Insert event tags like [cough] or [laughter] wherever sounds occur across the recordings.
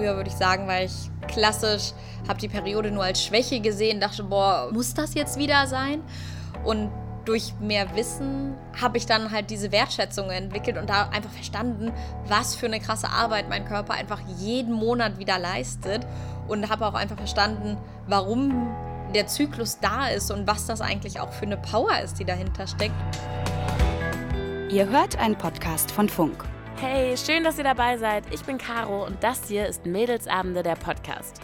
Früher würde ich sagen, weil ich klassisch, habe die Periode nur als Schwäche gesehen, dachte, boah, muss das jetzt wieder sein? Und durch mehr Wissen habe ich dann halt diese Wertschätzung entwickelt und da einfach verstanden, was für eine krasse Arbeit mein Körper einfach jeden Monat wieder leistet und habe auch einfach verstanden, warum der Zyklus da ist und was das eigentlich auch für eine Power ist, die dahinter steckt. Ihr hört einen Podcast von Funk. Hey, schön, dass ihr dabei seid. Ich bin Caro und das hier ist Mädelsabende der Podcast.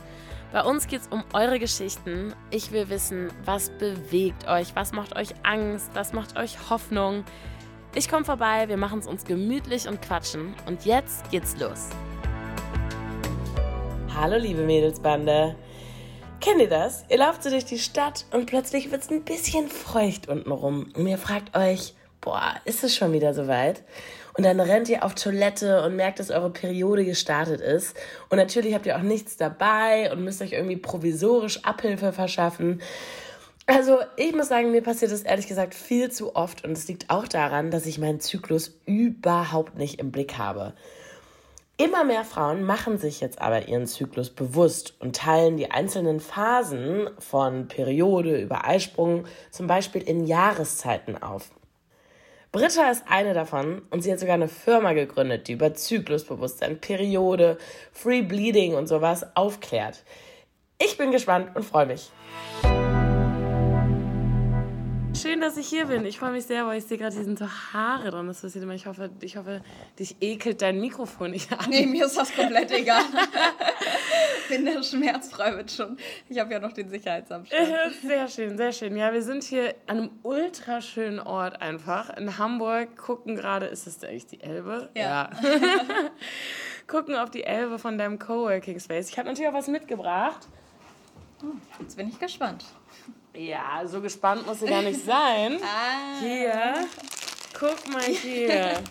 Bei uns geht es um eure Geschichten. Ich will wissen, was bewegt euch, was macht euch Angst, was macht euch Hoffnung. Ich komme vorbei, wir machen es uns gemütlich und quatschen. Und jetzt geht's los. Hallo, liebe Mädelsbande. Kennt ihr das? Ihr lauft so durch die Stadt und plötzlich wird es ein bisschen feucht untenrum. Und ihr fragt euch, boah, ist es schon wieder soweit? Und dann rennt ihr auf Toilette und merkt, dass eure Periode gestartet ist. Und natürlich habt ihr auch nichts dabei und müsst euch irgendwie provisorisch Abhilfe verschaffen. Also ich muss sagen, mir passiert das ehrlich gesagt viel zu oft und es liegt auch daran, dass ich meinen Zyklus überhaupt nicht im Blick habe. Immer mehr Frauen machen sich jetzt aber ihren Zyklus bewusst und teilen die einzelnen Phasen von Periode über Eisprung zum Beispiel in Jahreszeiten auf. Britta ist eine davon und sie hat sogar eine Firma gegründet, die über Zyklusbewusstsein, Periode, Free Bleeding und sowas aufklärt. Ich bin gespannt und freue mich. Schön, dass ich hier bin. Ich freue mich sehr, weil ich sehe gerade, hier sind so Haare dran. Das passiert immer. Ich hoffe, ich hoffe, dich ekelt dein Mikrofon nicht an. Nee, mir ist das komplett egal. bin da schmerzfrei mit schon. Ich habe ja noch den Sicherheitsabstand. [laughs] Sehr schön, sehr schön. Ja, wir sind hier an einem ultra schönen Ort einfach. In Hamburg gucken gerade, ist das eigentlich die Elbe? Ja. ja. [laughs] gucken auf die Elbe von deinem Coworking Space. Ich habe natürlich auch was mitgebracht. Hm, jetzt bin ich gespannt. Ja, so gespannt muss sie gar nicht sein. [laughs] ah. Hier, guck mal hier.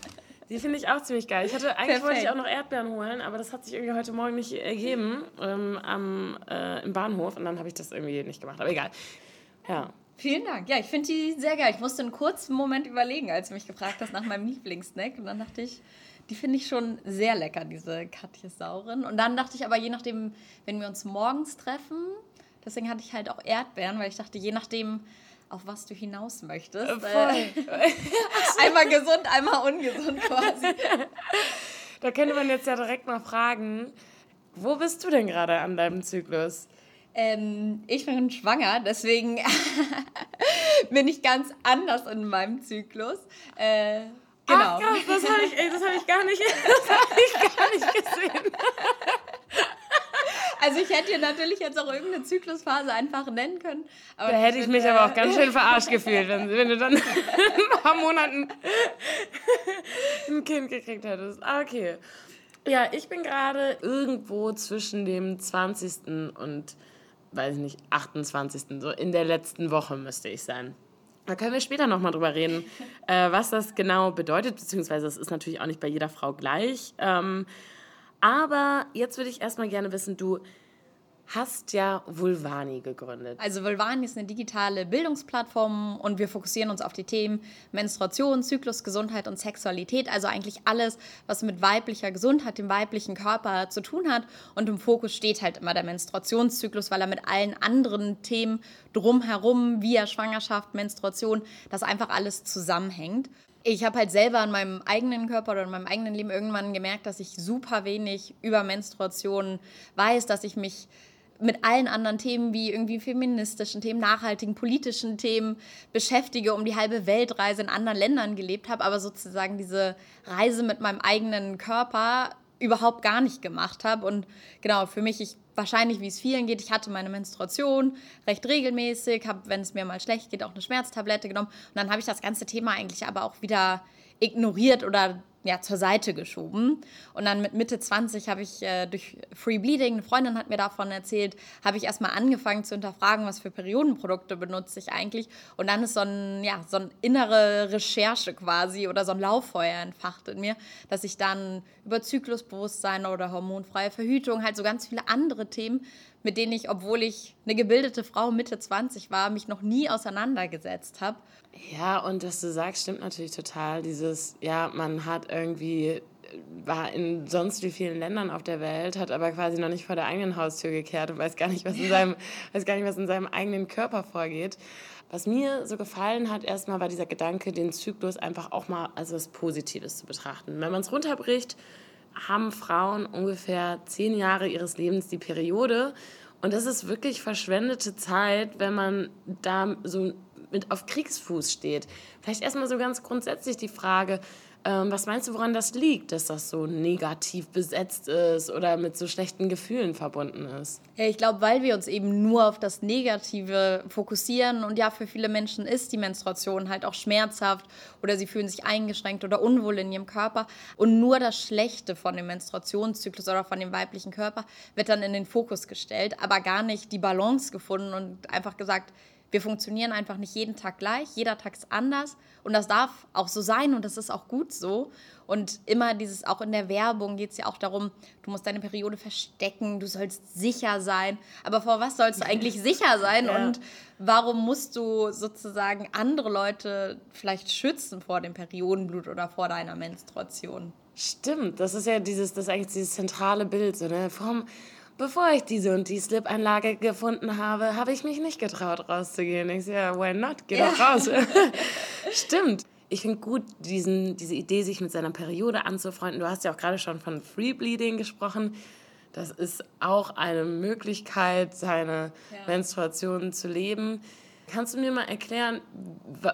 Die finde ich auch ziemlich geil. Ich hatte, eigentlich Perfekt. wollte ich auch noch Erdbeeren holen, aber das hat sich irgendwie heute Morgen nicht ergeben ähm, am, äh, im Bahnhof und dann habe ich das irgendwie nicht gemacht. Aber egal. Ja. Vielen Dank. Ja, ich finde die sehr geil. Ich musste einen kurzen Moment überlegen, als du mich gefragt hast nach meinem Lieblingssnack. Und dann dachte ich, die finde ich schon sehr lecker, diese Katjes Sauren. Und dann dachte ich aber, je nachdem, wenn wir uns morgens treffen, Deswegen hatte ich halt auch Erdbeeren, weil ich dachte, je nachdem, auf was du hinaus möchtest. Äh, einmal gesund, einmal ungesund quasi. [laughs] Da könnte man jetzt ja direkt mal fragen, wo bist du denn gerade an deinem Zyklus? Ähm, ich bin schwanger, deswegen [laughs] bin ich ganz anders in meinem Zyklus. Äh, genau. Ach, krass, das habe ich, hab ich, gar nicht, [laughs] hab ich gar nicht gesehen. Also ich hätte dir natürlich jetzt auch irgendeine Zyklusphase einfach nennen können. da hätte ich mich äh, aber auch ganz schön [laughs] verarscht gefühlt, wenn, wenn du dann in [laughs] ein paar Monaten [laughs] ein Kind gekriegt hättest. Ah, okay. Ja, ich bin gerade irgendwo zwischen dem 20. und, weiß ich nicht, 28. So in der letzten Woche müsste ich sein. Da können wir später nochmal drüber reden, äh, was das genau bedeutet, beziehungsweise es ist natürlich auch nicht bei jeder Frau gleich. Ähm, aber jetzt würde ich erstmal gerne wissen, du hast ja Vulvani gegründet. Also Vulvani ist eine digitale Bildungsplattform und wir fokussieren uns auf die Themen Menstruation, Zyklus, Gesundheit und Sexualität. Also eigentlich alles, was mit weiblicher Gesundheit, dem weiblichen Körper zu tun hat. Und im Fokus steht halt immer der Menstruationszyklus, weil er mit allen anderen Themen drumherum, via Schwangerschaft, Menstruation, das einfach alles zusammenhängt ich habe halt selber in meinem eigenen Körper oder in meinem eigenen Leben irgendwann gemerkt, dass ich super wenig über Menstruation weiß, dass ich mich mit allen anderen Themen wie irgendwie feministischen Themen, nachhaltigen politischen Themen beschäftige, um die halbe Weltreise in anderen Ländern gelebt habe, aber sozusagen diese Reise mit meinem eigenen Körper überhaupt gar nicht gemacht habe. Und genau, für mich, ich wahrscheinlich, wie es vielen geht, ich hatte meine Menstruation recht regelmäßig, habe, wenn es mir mal schlecht geht, auch eine Schmerztablette genommen. Und dann habe ich das ganze Thema eigentlich aber auch wieder ignoriert oder ja, zur Seite geschoben. Und dann mit Mitte 20 habe ich äh, durch Free Bleeding, eine Freundin hat mir davon erzählt, habe ich erstmal angefangen zu hinterfragen, was für Periodenprodukte benutze ich eigentlich. Und dann ist so ein, ja, so eine innere Recherche quasi oder so ein Lauffeuer entfacht in mir, dass ich dann über Zyklusbewusstsein oder hormonfreie Verhütung, halt so ganz viele andere Themen mit denen ich, obwohl ich eine gebildete Frau Mitte 20 war, mich noch nie auseinandergesetzt habe. Ja, und dass du sagst, stimmt natürlich total. Dieses, ja, man hat irgendwie war in sonst wie vielen Ländern auf der Welt, hat aber quasi noch nicht vor der eigenen Haustür gekehrt und weiß gar nicht, was in seinem, [laughs] weiß gar nicht, was in seinem eigenen Körper vorgeht. Was mir so gefallen hat, erstmal war dieser Gedanke, den Zyklus einfach auch mal als was Positives zu betrachten. Wenn man es runterbricht, haben Frauen ungefähr zehn Jahre ihres Lebens die Periode. Und das ist wirklich verschwendete Zeit, wenn man da so mit auf Kriegsfuß steht. Vielleicht erstmal so ganz grundsätzlich die Frage, ähm, was meinst du, woran das liegt, dass das so negativ besetzt ist oder mit so schlechten Gefühlen verbunden ist? Ja, ich glaube, weil wir uns eben nur auf das Negative fokussieren und ja, für viele Menschen ist die Menstruation halt auch schmerzhaft oder sie fühlen sich eingeschränkt oder unwohl in ihrem Körper und nur das Schlechte von dem Menstruationszyklus oder von dem weiblichen Körper wird dann in den Fokus gestellt, aber gar nicht die Balance gefunden und einfach gesagt, wir funktionieren einfach nicht jeden Tag gleich, jeder Tag ist anders und das darf auch so sein und das ist auch gut so. Und immer dieses, auch in der Werbung geht es ja auch darum, du musst deine Periode verstecken, du sollst sicher sein. Aber vor was sollst du eigentlich [laughs] sicher sein ja. und warum musst du sozusagen andere Leute vielleicht schützen vor dem Periodenblut oder vor deiner Menstruation? Stimmt, das ist ja dieses, das ist eigentlich dieses zentrale Bild, so, ne? Vom, bevor ich diese und die Slip-Anlage gefunden habe, habe ich mich nicht getraut, rauszugehen. Ich sage, ja, why not? Geh doch raus. [laughs] Stimmt. Ich finde gut, diesen, diese Idee, sich mit seiner Periode anzufreunden. Du hast ja auch gerade schon von Free Bleeding gesprochen. Das ist auch eine Möglichkeit, seine ja. Menstruation zu leben. Kannst du mir mal erklären,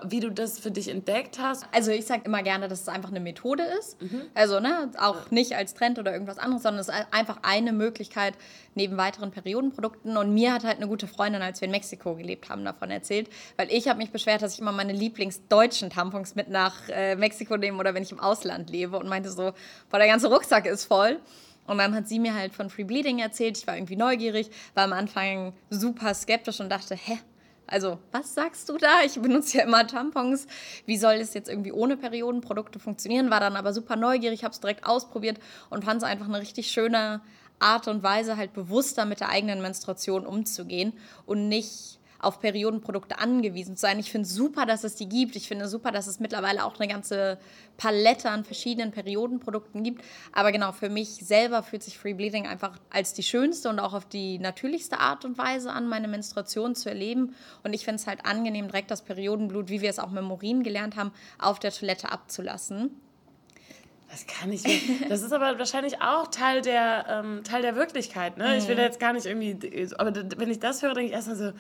wie du das für dich entdeckt hast? Also ich sage immer gerne, dass es einfach eine Methode ist. Mhm. Also ne, auch nicht als Trend oder irgendwas anderes, sondern es ist einfach eine Möglichkeit neben weiteren Periodenprodukten. Und mir hat halt eine gute Freundin, als wir in Mexiko gelebt haben, davon erzählt. Weil ich habe mich beschwert, dass ich immer meine Lieblingsdeutschen Tampons mit nach äh, Mexiko nehme oder wenn ich im Ausland lebe und meinte so, boah, der ganze Rucksack ist voll. Und dann hat sie mir halt von Free Bleeding erzählt. Ich war irgendwie neugierig, war am Anfang super skeptisch und dachte, hä, also, was sagst du da? Ich benutze ja immer Tampons. Wie soll das jetzt irgendwie ohne Periodenprodukte funktionieren? War dann aber super neugierig, habe es direkt ausprobiert und fand es einfach eine richtig schöne Art und Weise, halt bewusster mit der eigenen Menstruation umzugehen und nicht auf Periodenprodukte angewiesen zu sein. Ich finde es super, dass es die gibt. Ich finde super, dass es mittlerweile auch eine ganze Palette an verschiedenen Periodenprodukten gibt. Aber genau, für mich selber fühlt sich Free Bleeding einfach als die schönste und auch auf die natürlichste Art und Weise an, meine Menstruation zu erleben. Und ich finde es halt angenehm, direkt das Periodenblut, wie wir es auch mit Morin gelernt haben, auf der Toilette abzulassen. Das kann ich mir. Das ist aber wahrscheinlich auch Teil der, ähm, Teil der Wirklichkeit. Ne? Mhm. Ich will mhm. jetzt gar nicht irgendwie. Aber wenn ich das höre, denke ich erstmal so,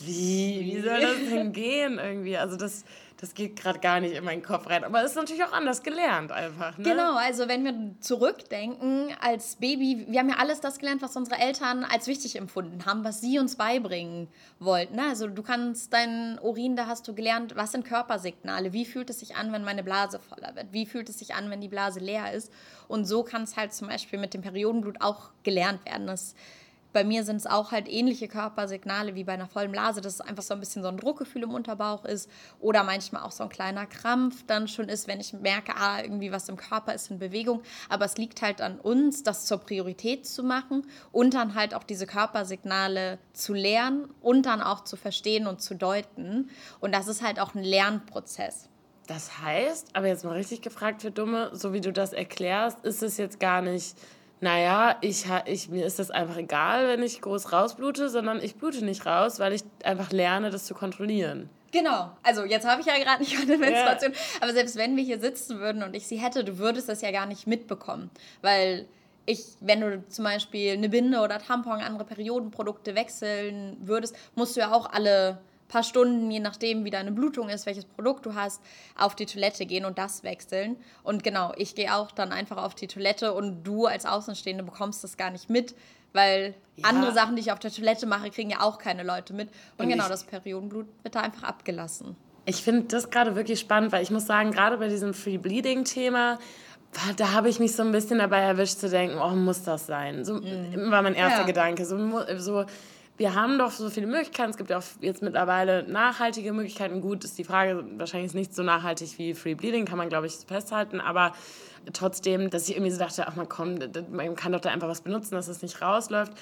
wie? Wie soll das denn [laughs] gehen irgendwie? Also das, das geht gerade gar nicht in meinen Kopf rein. Aber es ist natürlich auch anders gelernt einfach. Ne? Genau, also wenn wir zurückdenken als Baby, wir haben ja alles das gelernt, was unsere Eltern als wichtig empfunden haben, was sie uns beibringen wollten. Ne? Also du kannst deinen Urin, da hast du gelernt, was sind Körpersignale, wie fühlt es sich an, wenn meine Blase voller wird, wie fühlt es sich an, wenn die Blase leer ist. Und so kann es halt zum Beispiel mit dem Periodenblut auch gelernt werden. Das bei mir sind es auch halt ähnliche Körpersignale wie bei einer vollen Blase, dass es einfach so ein bisschen so ein Druckgefühl im Unterbauch ist oder manchmal auch so ein kleiner Krampf dann schon ist, wenn ich merke, ah, irgendwie was im Körper ist in Bewegung. Aber es liegt halt an uns, das zur Priorität zu machen und dann halt auch diese Körpersignale zu lernen und dann auch zu verstehen und zu deuten. Und das ist halt auch ein Lernprozess. Das heißt, aber jetzt mal richtig gefragt für Dumme, so wie du das erklärst, ist es jetzt gar nicht naja, ich, ich, mir ist das einfach egal, wenn ich groß rausblute, sondern ich blute nicht raus, weil ich einfach lerne, das zu kontrollieren. Genau. Also jetzt habe ich ja gerade nicht meine Menstruation. Ja. Aber selbst wenn wir hier sitzen würden und ich sie hätte, du würdest das ja gar nicht mitbekommen. Weil ich, wenn du zum Beispiel eine Binde oder Tampon, andere Periodenprodukte wechseln würdest, musst du ja auch alle paar Stunden, je nachdem, wie deine Blutung ist, welches Produkt du hast, auf die Toilette gehen und das wechseln. Und genau, ich gehe auch dann einfach auf die Toilette und du als Außenstehende bekommst das gar nicht mit, weil ja. andere Sachen, die ich auf der Toilette mache, kriegen ja auch keine Leute mit. Und, und genau, das Periodenblut wird da einfach abgelassen. Ich finde das gerade wirklich spannend, weil ich muss sagen, gerade bei diesem Free Bleeding-Thema, da habe ich mich so ein bisschen dabei erwischt zu denken, oh, muss das sein? So mm. war mein erster ja. Gedanke. So, so wir haben doch so viele Möglichkeiten. Es gibt ja auch jetzt mittlerweile nachhaltige Möglichkeiten. Gut, ist die Frage, wahrscheinlich ist nicht so nachhaltig wie Free Bleeding, kann man, glaube ich, festhalten. Aber trotzdem, dass ich irgendwie so dachte, ach man, komm, man kann doch da einfach was benutzen, dass es nicht rausläuft.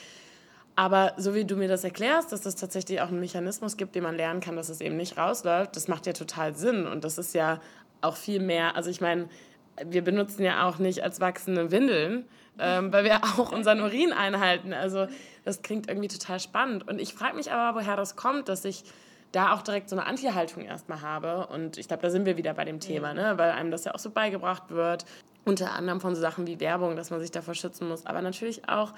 Aber so wie du mir das erklärst, dass es tatsächlich auch einen Mechanismus gibt, den man lernen kann, dass es eben nicht rausläuft, das macht ja total Sinn. Und das ist ja auch viel mehr, also ich meine, wir benutzen ja auch nicht als wachsende Windeln, ähm, weil wir [laughs] auch unseren Urin einhalten. Also das klingt irgendwie total spannend. Und ich frage mich aber, woher das kommt, dass ich da auch direkt so eine Anti-Haltung erstmal habe. Und ich glaube, da sind wir wieder bei dem Thema, ne? weil einem das ja auch so beigebracht wird. Unter anderem von so Sachen wie Werbung, dass man sich davor schützen muss. Aber natürlich auch,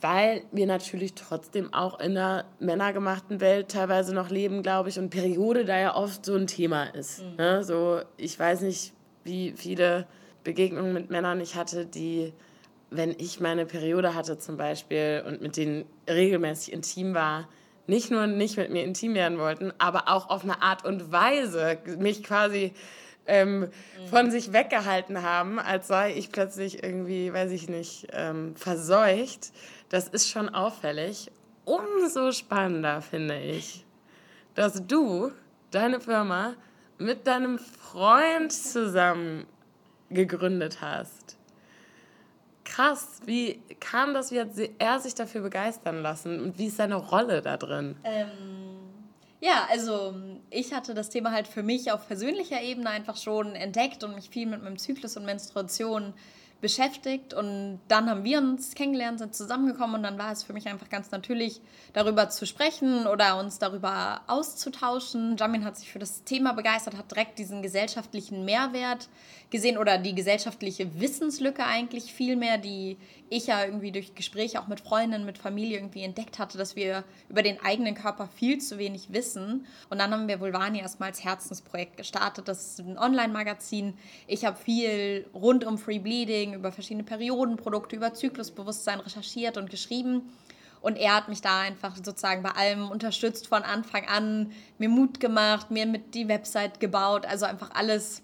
weil wir natürlich trotzdem auch in einer männergemachten Welt teilweise noch leben, glaube ich. Und Periode da ja oft so ein Thema ist. Mhm. Ne? So, ich weiß nicht, wie viele Begegnungen mit Männern ich hatte, die wenn ich meine Periode hatte zum Beispiel und mit denen regelmäßig intim war, nicht nur nicht mit mir intim werden wollten, aber auch auf eine Art und Weise mich quasi ähm, mhm. von sich weggehalten haben, als sei ich plötzlich irgendwie, weiß ich nicht, ähm, verseucht. Das ist schon auffällig. Umso spannender finde ich, dass du deine Firma mit deinem Freund zusammen gegründet hast krass. Wie kam das, wie hat er sich dafür begeistern lassen und wie ist seine Rolle da drin? Ähm, ja, also ich hatte das Thema halt für mich auf persönlicher Ebene einfach schon entdeckt und mich viel mit meinem Zyklus und Menstruation beschäftigt und dann haben wir uns kennengelernt, sind zusammengekommen und dann war es für mich einfach ganz natürlich, darüber zu sprechen oder uns darüber auszutauschen. Jamin hat sich für das Thema begeistert, hat direkt diesen gesellschaftlichen Mehrwert gesehen oder die gesellschaftliche Wissenslücke eigentlich viel mehr, die ich ja irgendwie durch Gespräche auch mit Freundinnen, mit Familie irgendwie entdeckt hatte, dass wir über den eigenen Körper viel zu wenig wissen. Und dann haben wir Vulvani erstmal als Herzensprojekt gestartet. Das ist ein Online-Magazin. Ich habe viel rund um Free Bleeding, über verschiedene Periodenprodukte, über Zyklusbewusstsein recherchiert und geschrieben. Und er hat mich da einfach sozusagen bei allem unterstützt von Anfang an, mir Mut gemacht, mir mit die Website gebaut, also einfach alles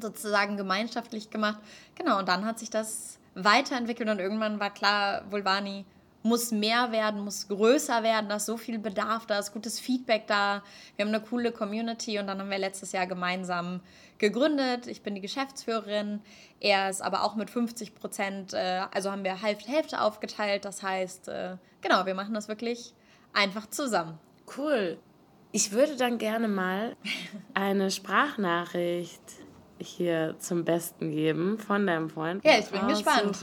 sozusagen gemeinschaftlich gemacht. Genau, und dann hat sich das weiterentwickelt und irgendwann war klar, Vulvani muss mehr werden, muss größer werden, da ist so viel Bedarf, da ist gutes Feedback da. Wir haben eine coole Community und dann haben wir letztes Jahr gemeinsam gegründet. Ich bin die Geschäftsführerin, er ist aber auch mit 50 Prozent, äh, also haben wir Hälfte, Hälfte aufgeteilt. Das heißt, äh, genau, wir machen das wirklich einfach zusammen. Cool. Ich würde dann gerne mal [laughs] eine Sprachnachricht hier zum Besten geben von deinem Freund. Ja, ich bin gespannt.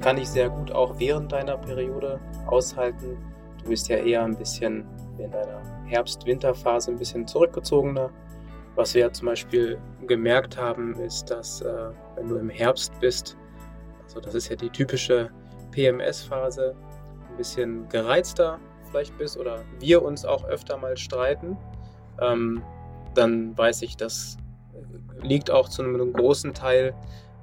Ich kann dich sehr gut auch während deiner Periode aushalten. Du bist ja eher ein bisschen in deiner Herbst-Winter-Phase ein bisschen zurückgezogener. Was wir ja zum Beispiel gemerkt haben, ist, dass äh, wenn du im Herbst bist, also das ist ja die typische PMS-Phase, ein bisschen gereizter vielleicht bist oder wir uns auch öfter mal streiten. Ähm, dann weiß ich, das liegt auch zu einem großen Teil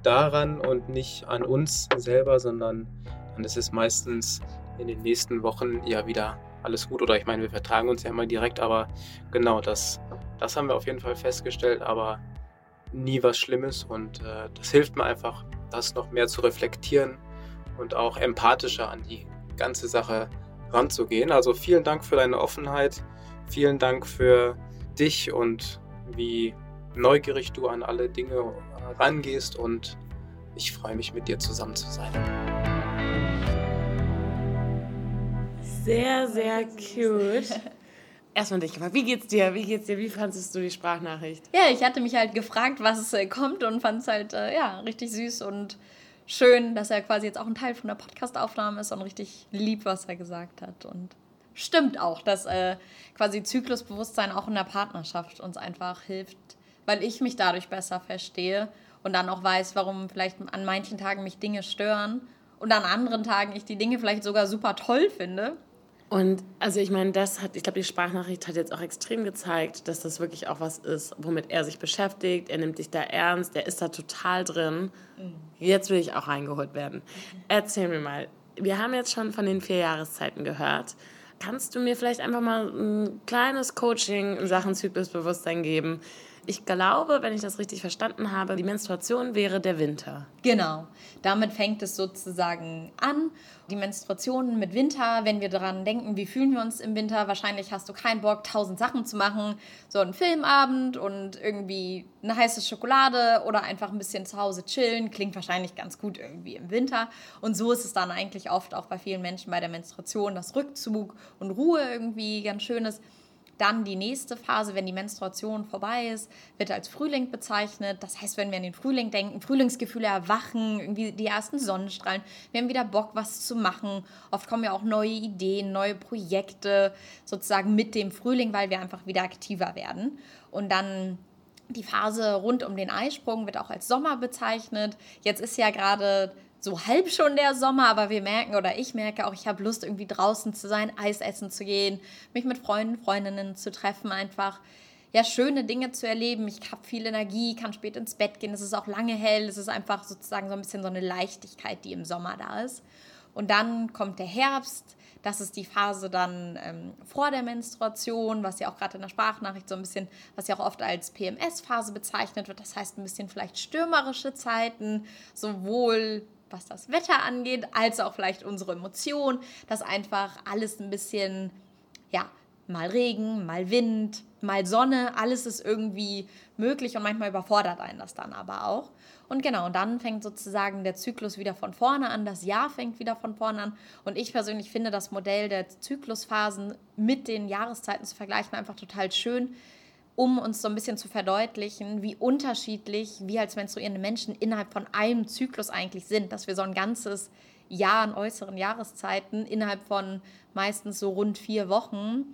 daran und nicht an uns selber, sondern dann ist es meistens in den nächsten Wochen ja wieder alles gut. Oder ich meine, wir vertragen uns ja immer direkt, aber genau das, das haben wir auf jeden Fall festgestellt, aber nie was Schlimmes und äh, das hilft mir einfach, das noch mehr zu reflektieren und auch empathischer an die ganze Sache ranzugehen. Also vielen Dank für deine Offenheit, vielen Dank für dich und wie neugierig du an alle Dinge rangehst und ich freue mich mit dir zusammen zu sein. Sehr, sehr cute. [laughs] Erstmal dich gefragt, wie geht's dir? Wie geht's dir? Wie fandest du die Sprachnachricht? Ja, ich hatte mich halt gefragt, was äh, kommt und fand es halt äh, ja, richtig süß und schön, dass er quasi jetzt auch ein Teil von der Podcastaufnahme ist und richtig lieb, was er gesagt hat. Und stimmt auch, dass äh, quasi Zyklusbewusstsein auch in der Partnerschaft uns einfach hilft, weil ich mich dadurch besser verstehe und dann auch weiß, warum vielleicht an manchen Tagen mich Dinge stören und an anderen Tagen ich die Dinge vielleicht sogar super toll finde. Und also ich meine, das hat, ich glaube, die Sprachnachricht hat jetzt auch extrem gezeigt, dass das wirklich auch was ist, womit er sich beschäftigt. Er nimmt dich da ernst, er ist da total drin. Mhm. Jetzt will ich auch reingeholt werden. Mhm. Erzähl mir mal, wir haben jetzt schon von den vier Jahreszeiten gehört. Kannst du mir vielleicht einfach mal ein kleines Coaching in Sachen Zyklusbewusstsein geben? Ich glaube, wenn ich das richtig verstanden habe, die Menstruation wäre der Winter. Genau. Damit fängt es sozusagen an. Die Menstruation mit Winter, wenn wir daran denken, wie fühlen wir uns im Winter, wahrscheinlich hast du keinen Bock, tausend Sachen zu machen. So ein Filmabend und irgendwie eine heiße Schokolade oder einfach ein bisschen zu Hause chillen, klingt wahrscheinlich ganz gut irgendwie im Winter. Und so ist es dann eigentlich oft auch bei vielen Menschen bei der Menstruation, dass Rückzug und Ruhe irgendwie ganz schön ist. Dann die nächste Phase, wenn die Menstruation vorbei ist, wird als Frühling bezeichnet. Das heißt, wenn wir an den Frühling denken, Frühlingsgefühle erwachen, irgendwie die ersten Sonnenstrahlen, wir haben wieder Bock, was zu machen. Oft kommen ja auch neue Ideen, neue Projekte sozusagen mit dem Frühling, weil wir einfach wieder aktiver werden. Und dann die Phase rund um den Eisprung wird auch als Sommer bezeichnet. Jetzt ist ja gerade so halb schon der Sommer, aber wir merken oder ich merke auch, ich habe Lust irgendwie draußen zu sein, Eis essen zu gehen, mich mit Freunden, Freundinnen zu treffen, einfach ja schöne Dinge zu erleben. Ich habe viel Energie, kann spät ins Bett gehen, es ist auch lange hell, es ist einfach sozusagen so ein bisschen so eine Leichtigkeit, die im Sommer da ist. Und dann kommt der Herbst, das ist die Phase dann ähm, vor der Menstruation, was ja auch gerade in der Sprachnachricht so ein bisschen, was ja auch oft als PMS-Phase bezeichnet wird. Das heißt ein bisschen vielleicht stürmerische Zeiten, sowohl was das Wetter angeht, als auch vielleicht unsere Emotionen, dass einfach alles ein bisschen, ja, mal Regen, mal Wind, mal Sonne, alles ist irgendwie möglich und manchmal überfordert einen das dann aber auch. Und genau, und dann fängt sozusagen der Zyklus wieder von vorne an, das Jahr fängt wieder von vorne an. Und ich persönlich finde das Modell der Zyklusphasen mit den Jahreszeiten zu vergleichen einfach total schön, um uns so ein bisschen zu verdeutlichen, wie unterschiedlich wir als menstruierende Menschen innerhalb von einem Zyklus eigentlich sind, dass wir so ein ganzes Jahr an äußeren Jahreszeiten innerhalb von meistens so rund vier Wochen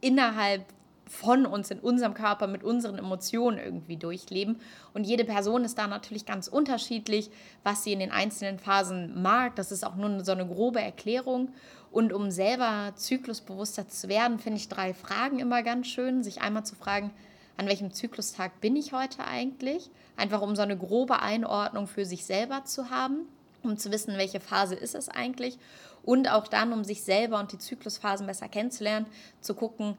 innerhalb von uns in unserem Körper mit unseren Emotionen irgendwie durchleben. Und jede Person ist da natürlich ganz unterschiedlich, was sie in den einzelnen Phasen mag. Das ist auch nur so eine grobe Erklärung. Und um selber zyklusbewusster zu werden, finde ich drei Fragen immer ganz schön. Sich einmal zu fragen, an welchem Zyklustag bin ich heute eigentlich? Einfach um so eine grobe Einordnung für sich selber zu haben, um zu wissen, welche Phase ist es eigentlich. Und auch dann, um sich selber und die Zyklusphasen besser kennenzulernen, zu gucken,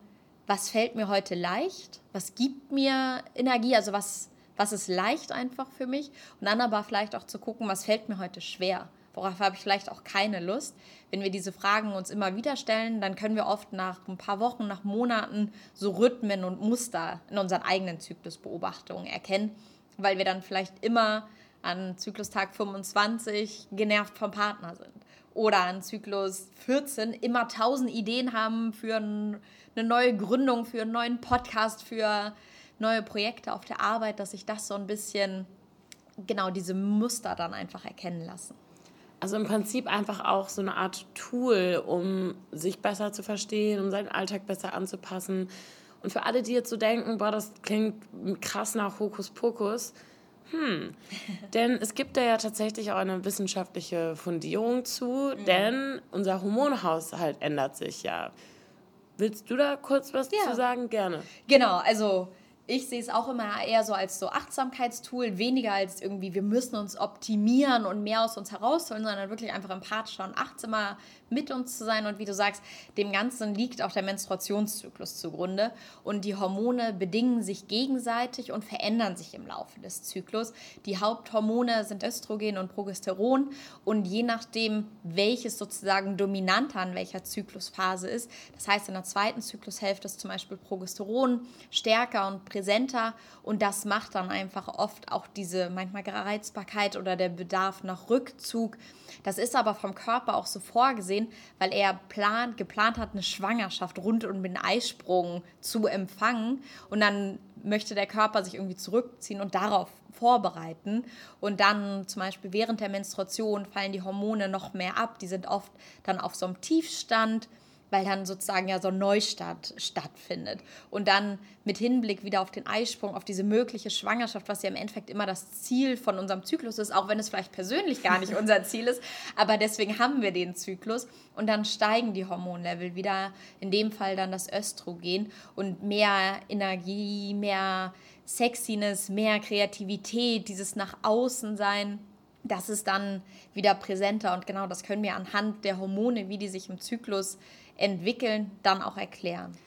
was fällt mir heute leicht, was gibt mir Energie, also was, was ist leicht einfach für mich. Und dann aber vielleicht auch zu gucken, was fällt mir heute schwer worauf habe ich vielleicht auch keine Lust. Wenn wir diese Fragen uns immer wieder stellen, dann können wir oft nach ein paar Wochen, nach Monaten so Rhythmen und Muster in unseren eigenen Zyklusbeobachtungen erkennen, weil wir dann vielleicht immer an Zyklustag 25 genervt vom Partner sind oder an Zyklus 14 immer tausend Ideen haben für eine neue Gründung, für einen neuen Podcast, für neue Projekte auf der Arbeit, dass sich das so ein bisschen genau diese Muster dann einfach erkennen lassen. Also im Prinzip einfach auch so eine Art Tool, um sich besser zu verstehen, um seinen Alltag besser anzupassen. Und für alle, die jetzt so denken, boah, das klingt krass nach Hokuspokus, hm, denn es gibt da ja tatsächlich auch eine wissenschaftliche Fundierung zu, mhm. denn unser Hormonhaushalt ändert sich ja. Willst du da kurz was ja. zu sagen? Gerne. Genau, also ich sehe es auch immer eher so als so Achtsamkeitstool, weniger als irgendwie, wir müssen uns optimieren und mehr aus uns herausholen, sondern wirklich einfach empathischer und achtsamer mit uns zu sein. Und wie du sagst, dem Ganzen liegt auch der Menstruationszyklus zugrunde. Und die Hormone bedingen sich gegenseitig und verändern sich im Laufe des Zyklus. Die Haupthormone sind Östrogen und Progesteron. Und je nachdem, welches sozusagen dominanter an welcher Zyklusphase ist, das heißt, in der zweiten Zyklushälfte ist zum Beispiel Progesteron stärker und präsenter. Und das macht dann einfach oft auch diese manchmal Reizbarkeit oder der Bedarf nach Rückzug. Das ist aber vom Körper auch so vorgesehen, weil er plant, geplant hat, eine Schwangerschaft rund um den Eisprung zu empfangen. Und dann möchte der Körper sich irgendwie zurückziehen und darauf vorbereiten. Und dann zum Beispiel während der Menstruation fallen die Hormone noch mehr ab. Die sind oft dann auf so einem Tiefstand weil dann sozusagen ja so ein Neustart stattfindet. Und dann mit Hinblick wieder auf den Eisprung, auf diese mögliche Schwangerschaft, was ja im Endeffekt immer das Ziel von unserem Zyklus ist, auch wenn es vielleicht persönlich gar nicht [laughs] unser Ziel ist, aber deswegen haben wir den Zyklus und dann steigen die Hormonlevel wieder, in dem Fall dann das Östrogen und mehr Energie, mehr Sexiness, mehr Kreativität, dieses nach außen sein das ist dann wieder präsenter und genau das können wir anhand der Hormone, wie die sich im Zyklus entwickeln, dann auch erklären.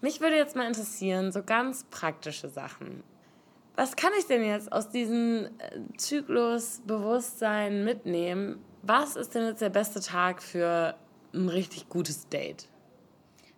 Mich würde jetzt mal interessieren, so ganz praktische Sachen. Was kann ich denn jetzt aus diesem äh, Zyklusbewusstsein mitnehmen? Was ist denn jetzt der beste Tag für ein richtig gutes Date?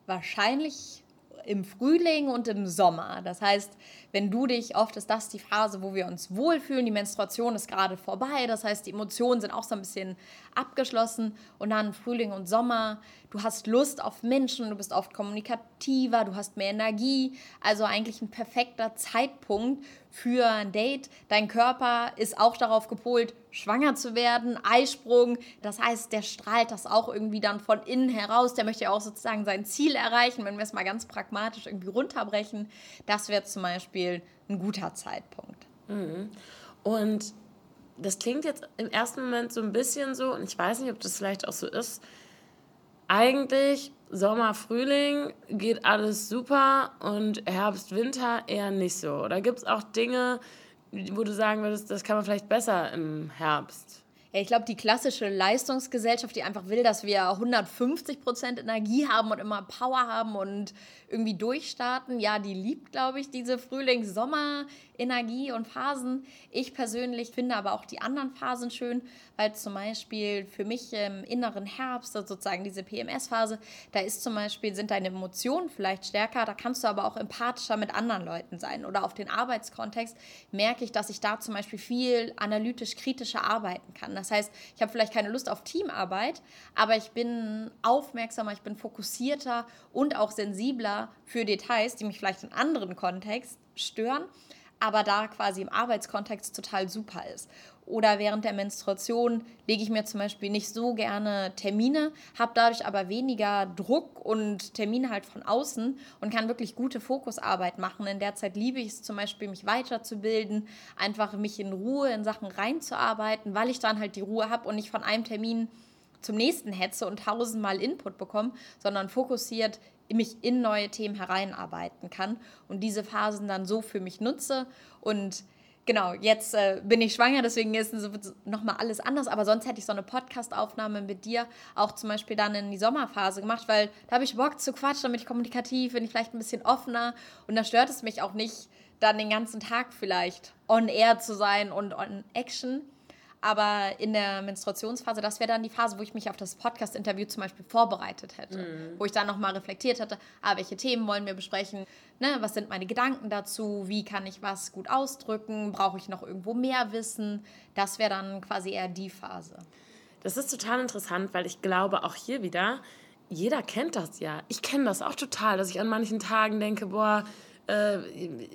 Wahrscheinlich im Frühling und im Sommer. Das heißt, wenn du dich, oft ist das die Phase, wo wir uns wohlfühlen, die Menstruation ist gerade vorbei, das heißt, die Emotionen sind auch so ein bisschen abgeschlossen und dann Frühling und Sommer, du hast Lust auf Menschen, du bist oft kommunikativer, du hast mehr Energie, also eigentlich ein perfekter Zeitpunkt für ein Date. Dein Körper ist auch darauf gepolt, schwanger zu werden, Eisprung, das heißt, der strahlt das auch irgendwie dann von innen heraus, der möchte ja auch sozusagen sein Ziel erreichen, wenn wir es mal ganz pragmatisch irgendwie runterbrechen, das wäre zum Beispiel ein guter Zeitpunkt. Mhm. Und das klingt jetzt im ersten Moment so ein bisschen so, und ich weiß nicht, ob das vielleicht auch so ist. Eigentlich Sommer, Frühling geht alles super und Herbst, Winter eher nicht so. Oder gibt es auch Dinge, wo du sagen würdest, das kann man vielleicht besser im Herbst? Ich glaube, die klassische Leistungsgesellschaft, die einfach will, dass wir 150 Prozent Energie haben und immer Power haben und irgendwie durchstarten, ja, die liebt, glaube ich, diese Frühling-Sommer-Energie und Phasen. Ich persönlich finde aber auch die anderen Phasen schön, weil zum Beispiel für mich im inneren Herbst, also sozusagen diese PMS-Phase, da ist zum Beispiel, sind deine Emotionen vielleicht stärker, da kannst du aber auch empathischer mit anderen Leuten sein. Oder auf den Arbeitskontext merke ich, dass ich da zum Beispiel viel analytisch kritischer arbeiten kann. Das heißt, ich habe vielleicht keine Lust auf Teamarbeit, aber ich bin aufmerksamer, ich bin fokussierter und auch sensibler für Details, die mich vielleicht in anderen Kontext stören, aber da quasi im Arbeitskontext total super ist. Oder während der Menstruation lege ich mir zum Beispiel nicht so gerne Termine, habe dadurch aber weniger Druck und Termine halt von außen und kann wirklich gute Fokusarbeit machen. In der Zeit liebe ich es zum Beispiel, mich weiterzubilden, einfach mich in Ruhe in Sachen reinzuarbeiten, weil ich dann halt die Ruhe habe und nicht von einem Termin zum nächsten hetze und tausendmal Input bekomme, sondern fokussiert mich in neue Themen hereinarbeiten kann und diese Phasen dann so für mich nutze und genau, jetzt äh, bin ich schwanger, deswegen ist nochmal alles anders. Aber sonst hätte ich so eine Podcast-Aufnahme mit dir auch zum Beispiel dann in die Sommerphase gemacht, weil da habe ich Bock zu quatschen, damit ich kommunikativ bin, ich vielleicht ein bisschen offener. Und da stört es mich auch nicht, dann den ganzen Tag vielleicht on air zu sein und on action. Aber in der Menstruationsphase, das wäre dann die Phase, wo ich mich auf das Podcast-Interview zum Beispiel vorbereitet hätte. Mhm. Wo ich dann nochmal reflektiert hätte, ah, welche Themen wollen wir besprechen, ne, was sind meine Gedanken dazu, wie kann ich was gut ausdrücken, brauche ich noch irgendwo mehr Wissen. Das wäre dann quasi eher die Phase. Das ist total interessant, weil ich glaube, auch hier wieder, jeder kennt das ja. Ich kenne das auch total, dass ich an manchen Tagen denke, boah, äh,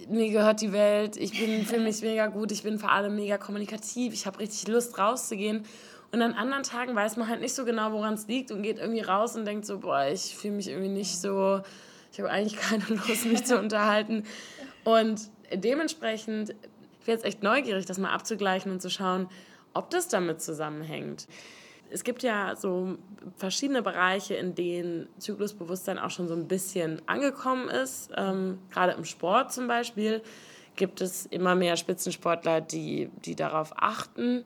mir gehört die Welt, ich bin für mich mega gut, ich bin vor allem mega kommunikativ, ich habe richtig Lust rauszugehen. Und an anderen Tagen weiß man halt nicht so genau, woran es liegt und geht irgendwie raus und denkt so, boah, ich fühle mich irgendwie nicht so, ich habe eigentlich keine [laughs] Lust, mich zu unterhalten. Und dementsprechend, ich wäre jetzt echt neugierig, das mal abzugleichen und zu schauen, ob das damit zusammenhängt es gibt ja so verschiedene Bereiche, in denen Zyklusbewusstsein auch schon so ein bisschen angekommen ist. Ähm, gerade im Sport zum Beispiel gibt es immer mehr Spitzensportler, die, die darauf achten.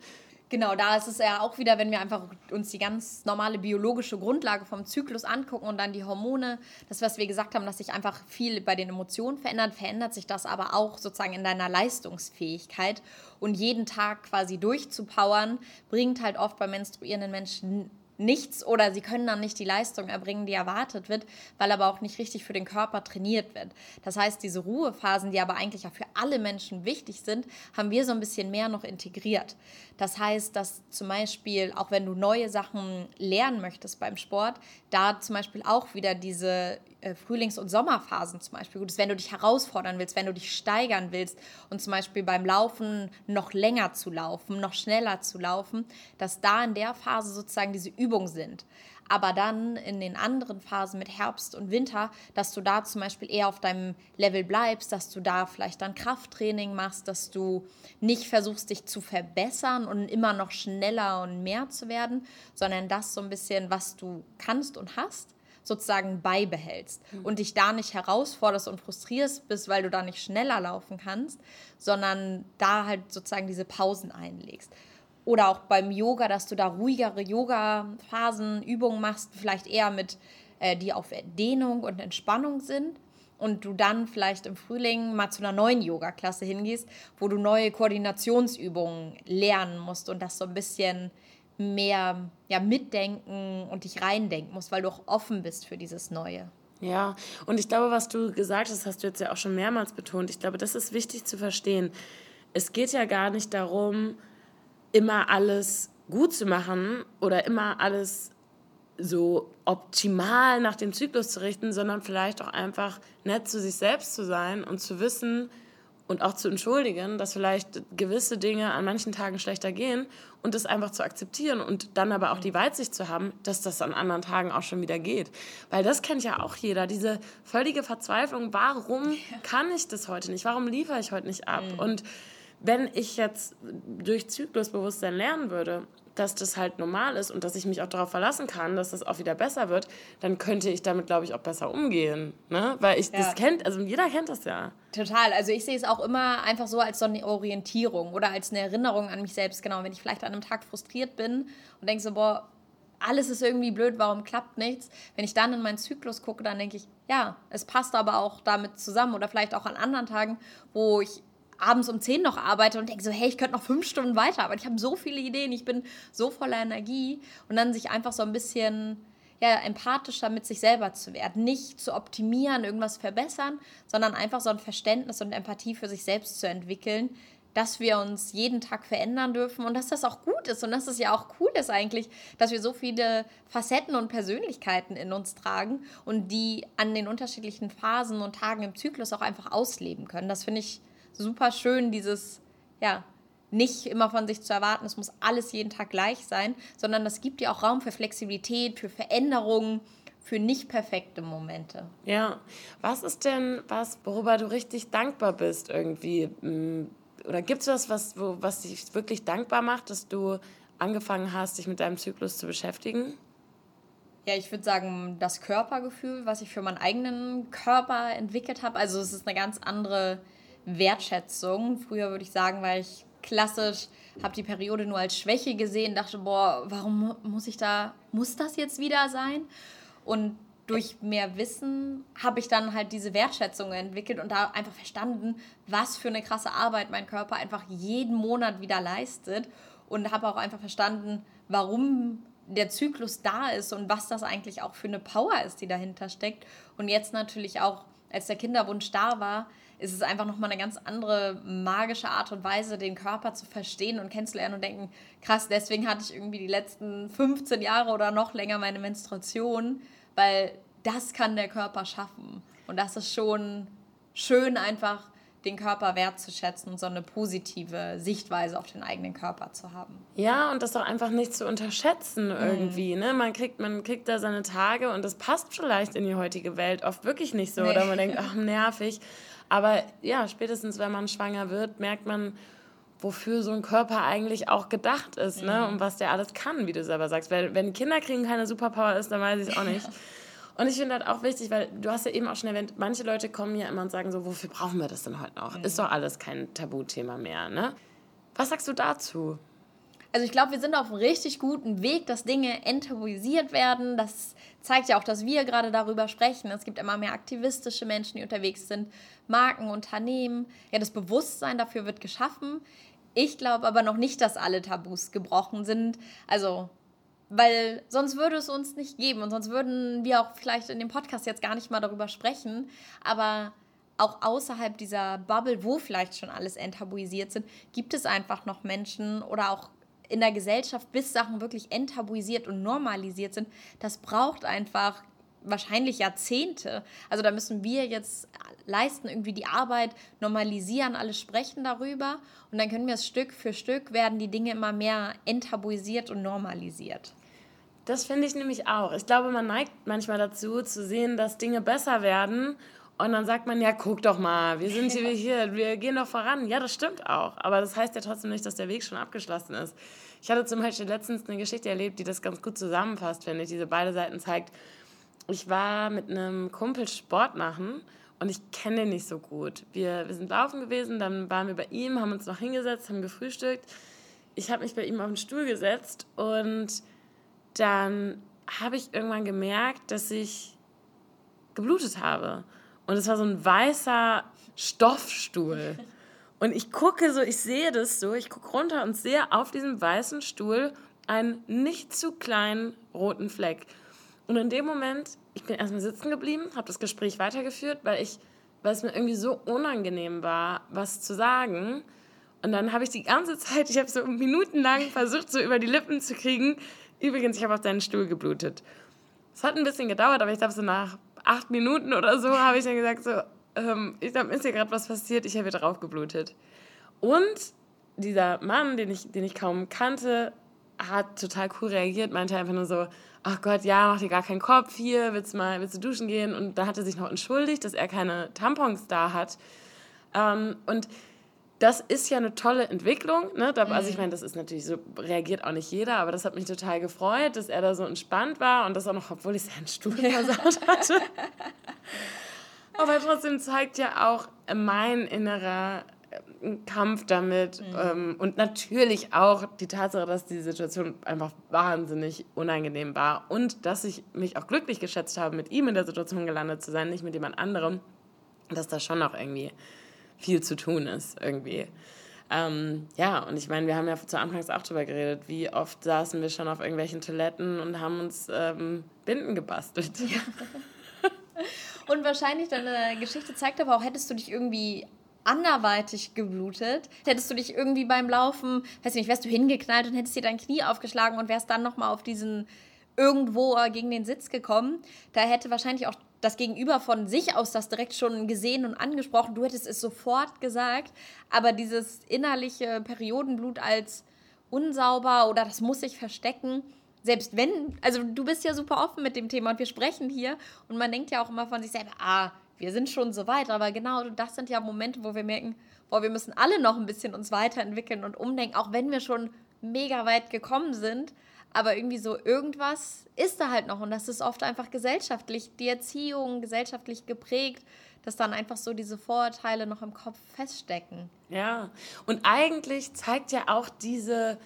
Genau, da ist es ja auch wieder, wenn wir einfach uns die ganz normale biologische Grundlage vom Zyklus angucken und dann die Hormone, das, was wir gesagt haben, dass sich einfach viel bei den Emotionen verändert, verändert sich das aber auch sozusagen in deiner Leistungsfähigkeit. Und jeden Tag quasi durchzupowern, bringt halt oft bei menstruierenden Menschen nichts oder sie können dann nicht die Leistung erbringen, die erwartet wird, weil aber auch nicht richtig für den Körper trainiert wird. Das heißt, diese Ruhephasen, die aber eigentlich ja für alle Menschen wichtig sind, haben wir so ein bisschen mehr noch integriert. Das heißt, dass zum Beispiel, auch wenn du neue Sachen lernen möchtest beim Sport, da zum Beispiel auch wieder diese Frühlings- und Sommerphasen zum Beispiel. Gut ist, wenn du dich herausfordern willst, wenn du dich steigern willst und zum Beispiel beim Laufen noch länger zu laufen, noch schneller zu laufen, dass da in der Phase sozusagen diese Übungen sind. Aber dann in den anderen Phasen mit Herbst und Winter, dass du da zum Beispiel eher auf deinem Level bleibst, dass du da vielleicht dann Krafttraining machst, dass du nicht versuchst, dich zu verbessern und immer noch schneller und mehr zu werden, sondern das so ein bisschen, was du kannst und hast, sozusagen beibehältst mhm. und dich da nicht herausforderst und frustrierst bist, weil du da nicht schneller laufen kannst, sondern da halt sozusagen diese Pausen einlegst. Oder auch beim Yoga, dass du da ruhigere Yoga-Phasen, Übungen machst, vielleicht eher mit, äh, die auf Dehnung und Entspannung sind. Und du dann vielleicht im Frühling mal zu einer neuen Yoga-Klasse hingehst, wo du neue Koordinationsübungen lernen musst und das so ein bisschen mehr ja, mitdenken und dich reindenken musst, weil du auch offen bist für dieses Neue. Ja, und ich glaube, was du gesagt hast, hast du jetzt ja auch schon mehrmals betont. Ich glaube, das ist wichtig zu verstehen. Es geht ja gar nicht darum, immer alles gut zu machen oder immer alles so optimal nach dem Zyklus zu richten, sondern vielleicht auch einfach nett zu sich selbst zu sein und zu wissen, und auch zu entschuldigen, dass vielleicht gewisse Dinge an manchen Tagen schlechter gehen und das einfach zu akzeptieren und dann aber auch die Weitsicht zu haben, dass das an anderen Tagen auch schon wieder geht. Weil das kennt ja auch jeder, diese völlige Verzweiflung, warum kann ich das heute nicht, warum liefere ich heute nicht ab? Mhm. Und wenn ich jetzt durch Zyklusbewusstsein lernen würde, dass das halt normal ist und dass ich mich auch darauf verlassen kann, dass das auch wieder besser wird, dann könnte ich damit, glaube ich, auch besser umgehen. Ne? Weil ich ja. das kennt, also jeder kennt das ja. Total. Also ich sehe es auch immer einfach so als so eine Orientierung oder als eine Erinnerung an mich selbst. Genau, wenn ich vielleicht an einem Tag frustriert bin und denke so, boah, alles ist irgendwie blöd, warum klappt nichts? Wenn ich dann in meinen Zyklus gucke, dann denke ich, ja, es passt aber auch damit zusammen. Oder vielleicht auch an anderen Tagen, wo ich abends um 10 noch arbeite und denke so, hey, ich könnte noch fünf Stunden weiter, aber ich habe so viele Ideen, ich bin so voller Energie. Und dann sich einfach so ein bisschen ja, empathischer mit sich selber zu werden, nicht zu optimieren, irgendwas verbessern, sondern einfach so ein Verständnis und Empathie für sich selbst zu entwickeln, dass wir uns jeden Tag verändern dürfen und dass das auch gut ist und dass es ja auch cool ist eigentlich, dass wir so viele Facetten und Persönlichkeiten in uns tragen und die an den unterschiedlichen Phasen und Tagen im Zyklus auch einfach ausleben können. Das finde ich super schön, dieses, ja, nicht immer von sich zu erwarten, es muss alles jeden Tag gleich sein, sondern das gibt dir auch Raum für Flexibilität, für Veränderungen, für nicht perfekte Momente. Ja, was ist denn was, worüber du richtig dankbar bist irgendwie? Mm, oder gibt es was, was, wo, was dich wirklich dankbar macht, dass du angefangen hast, dich mit deinem Zyklus zu beschäftigen? Ja, ich würde sagen, das Körpergefühl, was ich für meinen eigenen Körper entwickelt habe. Also es ist eine ganz andere Wertschätzung. Früher würde ich sagen, weil ich klassisch habe die Periode nur als Schwäche gesehen, dachte, boah, warum muss ich da, muss das jetzt wieder sein? Und durch mehr Wissen habe ich dann halt diese Wertschätzung entwickelt und da einfach verstanden, was für eine krasse Arbeit mein Körper einfach jeden Monat wieder leistet und habe auch einfach verstanden, warum der Zyklus da ist und was das eigentlich auch für eine Power ist, die dahinter steckt. Und jetzt natürlich auch, als der Kinderwunsch da war, ist es einfach nochmal eine ganz andere magische Art und Weise, den Körper zu verstehen und kennenzulernen und denken, krass, deswegen hatte ich irgendwie die letzten 15 Jahre oder noch länger meine Menstruation, weil das kann der Körper schaffen. Und das ist schon schön einfach den Körper wertzuschätzen und so eine positive Sichtweise auf den eigenen Körper zu haben. Ja, und das auch einfach nicht zu unterschätzen mhm. irgendwie. Mhm. Ne? Man, kriegt, man kriegt da seine Tage und das passt vielleicht in die heutige Welt oft wirklich nicht so. Nee. Oder man denkt, [laughs] ach, nervig. Aber ja, spätestens wenn man schwanger wird, merkt man, wofür so ein Körper eigentlich auch gedacht ist ne? mhm. ne? und was der alles kann, wie du selber sagst. Weil wenn Kinder kriegen keine Superpower ist, dann weiß ich es auch nicht. [laughs] Und ich finde halt auch wichtig, weil du hast ja eben auch schon erwähnt, manche Leute kommen ja immer und sagen so, wofür brauchen wir das denn heute noch? Mhm. Ist doch alles kein Tabuthema mehr, ne? Was sagst du dazu? Also ich glaube, wir sind auf einem richtig guten Weg, dass Dinge enttabuisiert werden. Das zeigt ja auch, dass wir gerade darüber sprechen. Es gibt immer mehr aktivistische Menschen, die unterwegs sind, Marken, Unternehmen. Ja, das Bewusstsein dafür wird geschaffen. Ich glaube aber noch nicht, dass alle Tabus gebrochen sind. Also, weil sonst würde es uns nicht geben und sonst würden wir auch vielleicht in dem Podcast jetzt gar nicht mal darüber sprechen. Aber auch außerhalb dieser Bubble, wo vielleicht schon alles enttabuisiert sind, gibt es einfach noch Menschen oder auch in der Gesellschaft, bis Sachen wirklich enttabuisiert und normalisiert sind, das braucht einfach wahrscheinlich Jahrzehnte. Also da müssen wir jetzt leisten, irgendwie die Arbeit normalisieren, alle sprechen darüber und dann können wir es Stück für Stück werden die Dinge immer mehr enttabuisiert und normalisiert. Das finde ich nämlich auch. Ich glaube, man neigt manchmal dazu, zu sehen, dass Dinge besser werden und dann sagt man, ja, guck doch mal, wir sind hier, hier, wir gehen doch voran. Ja, das stimmt auch. Aber das heißt ja trotzdem nicht, dass der Weg schon abgeschlossen ist. Ich hatte zum Beispiel letztens eine Geschichte erlebt, die das ganz gut zusammenfasst, finde ich, diese beide Seiten zeigt. Ich war mit einem Kumpel Sport machen und ich kenne den nicht so gut. Wir, wir sind laufen gewesen, dann waren wir bei ihm, haben uns noch hingesetzt, haben gefrühstückt. Ich habe mich bei ihm auf den Stuhl gesetzt und dann habe ich irgendwann gemerkt, dass ich geblutet habe. Und es war so ein weißer Stoffstuhl. Und ich gucke so, ich sehe das so, ich gucke runter und sehe auf diesem weißen Stuhl einen nicht zu kleinen roten Fleck. Und in dem Moment, ich bin erstmal sitzen geblieben, habe das Gespräch weitergeführt, weil ich, weil es mir irgendwie so unangenehm war, was zu sagen. Und dann habe ich die ganze Zeit, ich habe so minutenlang versucht, so über die Lippen zu kriegen. Übrigens, ich habe auf deinen Stuhl geblutet. Es hat ein bisschen gedauert, aber ich glaube, so nach acht Minuten oder so habe ich dann gesagt, so, ähm, ich glaube, ist hier gerade was passiert, ich habe hier drauf geblutet. Und dieser Mann, den ich, den ich kaum kannte, hat total cool reagiert, meinte einfach nur so, ach Gott, ja, mach dir gar keinen Kopf hier, willst, mal, willst du duschen gehen? Und da hat er sich noch entschuldigt, dass er keine Tampons da hat. Ähm, und das ist ja eine tolle Entwicklung. Ne? Also ich mhm. meine, das ist natürlich so, reagiert auch nicht jeder, aber das hat mich total gefreut, dass er da so entspannt war und das auch noch, obwohl ich seinen Stuhl versaut hatte. [laughs] aber trotzdem zeigt ja auch mein innerer äh, Kampf damit mhm. ähm, und natürlich auch die Tatsache, dass die Situation einfach wahnsinnig unangenehm war und dass ich mich auch glücklich geschätzt habe, mit ihm in der Situation gelandet zu sein, nicht mit jemand anderem, dass das schon auch irgendwie viel zu tun ist irgendwie. Ähm, ja, und ich meine, wir haben ja zu Anfangs auch darüber geredet, wie oft saßen wir schon auf irgendwelchen Toiletten und haben uns ähm, Binden gebastelt. Ja. [laughs] und wahrscheinlich deine Geschichte zeigt aber auch, hättest du dich irgendwie anderweitig geblutet, hättest du dich irgendwie beim Laufen, weiß nicht, wärst du hingeknallt und hättest dir dein Knie aufgeschlagen und wärst dann nochmal auf diesen irgendwo gegen den Sitz gekommen. Da hätte wahrscheinlich auch das Gegenüber von sich aus das direkt schon gesehen und angesprochen. Du hättest es sofort gesagt, aber dieses innerliche Periodenblut als unsauber oder das muss sich verstecken, selbst wenn, also du bist ja super offen mit dem Thema und wir sprechen hier und man denkt ja auch immer von sich selber, ah, wir sind schon so weit, aber genau das sind ja Momente, wo wir merken, boah, wir müssen alle noch ein bisschen uns weiterentwickeln und umdenken, auch wenn wir schon mega weit gekommen sind, aber irgendwie so irgendwas ist da halt noch und das ist oft einfach gesellschaftlich, die Erziehung gesellschaftlich geprägt, dass dann einfach so diese Vorurteile noch im Kopf feststecken. Ja, und eigentlich zeigt ja auch diese,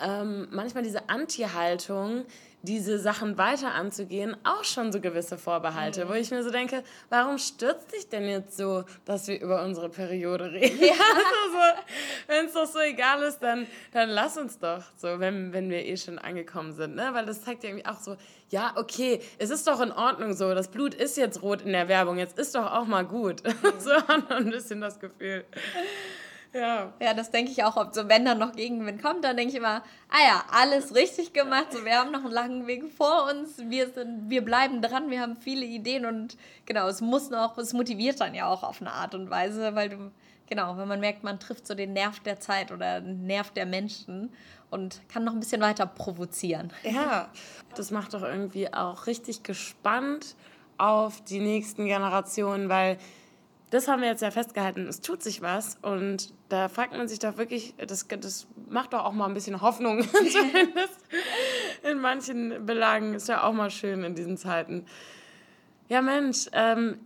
ähm, manchmal diese Anti-Haltung, diese Sachen weiter anzugehen, auch schon so gewisse Vorbehalte, mhm. wo ich mir so denke, warum stürzt dich denn jetzt so, dass wir über unsere Periode reden? Ja. [laughs] also wenn es doch so egal ist, dann, dann lass uns doch, so, wenn, wenn wir eh schon angekommen sind, ne? Weil das zeigt ja irgendwie auch so, ja, okay, es ist doch in Ordnung so, das Blut ist jetzt rot in der Werbung, jetzt ist doch auch mal gut. [laughs] Mhm. so [laughs] hat man ein bisschen das Gefühl. Ja. Ja, das denke ich auch, so wenn dann noch Gegenwind kommt, dann denke ich immer, ah ja, alles richtig gemacht, so wir haben noch einen langen Weg vor uns, wir sind, wir bleiben dran, wir haben viele Ideen und genau, es muss noch, es motiviert dann ja auch auf eine Art und Weise, weil du, genau, wenn man merkt, man trifft so den Nerv der Zeit oder den Nerv der Menschen und kann noch ein bisschen weiter provozieren. Ja, das macht doch irgendwie auch richtig gespannt auf die nächsten Generationen, weil das haben wir jetzt ja festgehalten, es tut sich was und da fragt man sich doch wirklich, das, das macht doch auch mal ein bisschen Hoffnung, [laughs] zumindest in manchen Belagen ist ja auch mal schön in diesen Zeiten. Ja Mensch, ähm,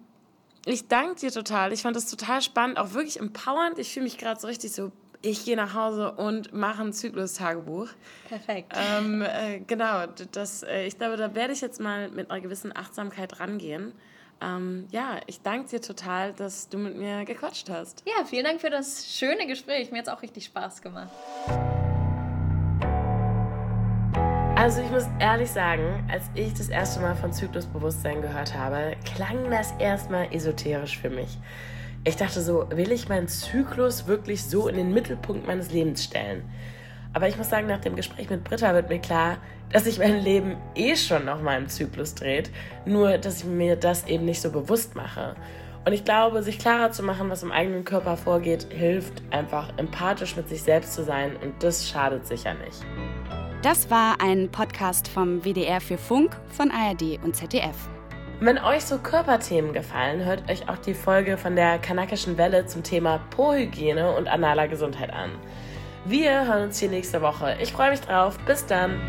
ich danke dir total, ich fand das total spannend, auch wirklich empowernd, ich fühle mich gerade so richtig so ich gehe nach Hause und mache ein Zyklus-Tagebuch. Perfekt. Ähm, äh, genau, das, äh, ich glaube, da werde ich jetzt mal mit einer gewissen Achtsamkeit rangehen. Ähm, ja, ich danke dir total, dass du mit mir gequatscht hast. Ja, vielen Dank für das schöne Gespräch. Mir hat es auch richtig Spaß gemacht. Also ich muss ehrlich sagen, als ich das erste Mal von Zyklusbewusstsein gehört habe, klang das erstmal esoterisch für mich. Ich dachte so, will ich meinen Zyklus wirklich so in den Mittelpunkt meines Lebens stellen? Aber ich muss sagen, nach dem Gespräch mit Britta wird mir klar, dass sich mein Leben eh schon nach meinem Zyklus dreht, nur dass ich mir das eben nicht so bewusst mache. Und ich glaube, sich klarer zu machen, was im eigenen Körper vorgeht, hilft einfach empathisch mit sich selbst zu sein und das schadet sicher nicht. Das war ein Podcast vom WDR für Funk von ARD und ZDF. Wenn euch so Körperthemen gefallen, hört euch auch die Folge von der Kanakischen Welle zum Thema Po-Hygiene und analer Gesundheit an. Wir hören uns hier nächste Woche. Ich freue mich drauf. Bis dann.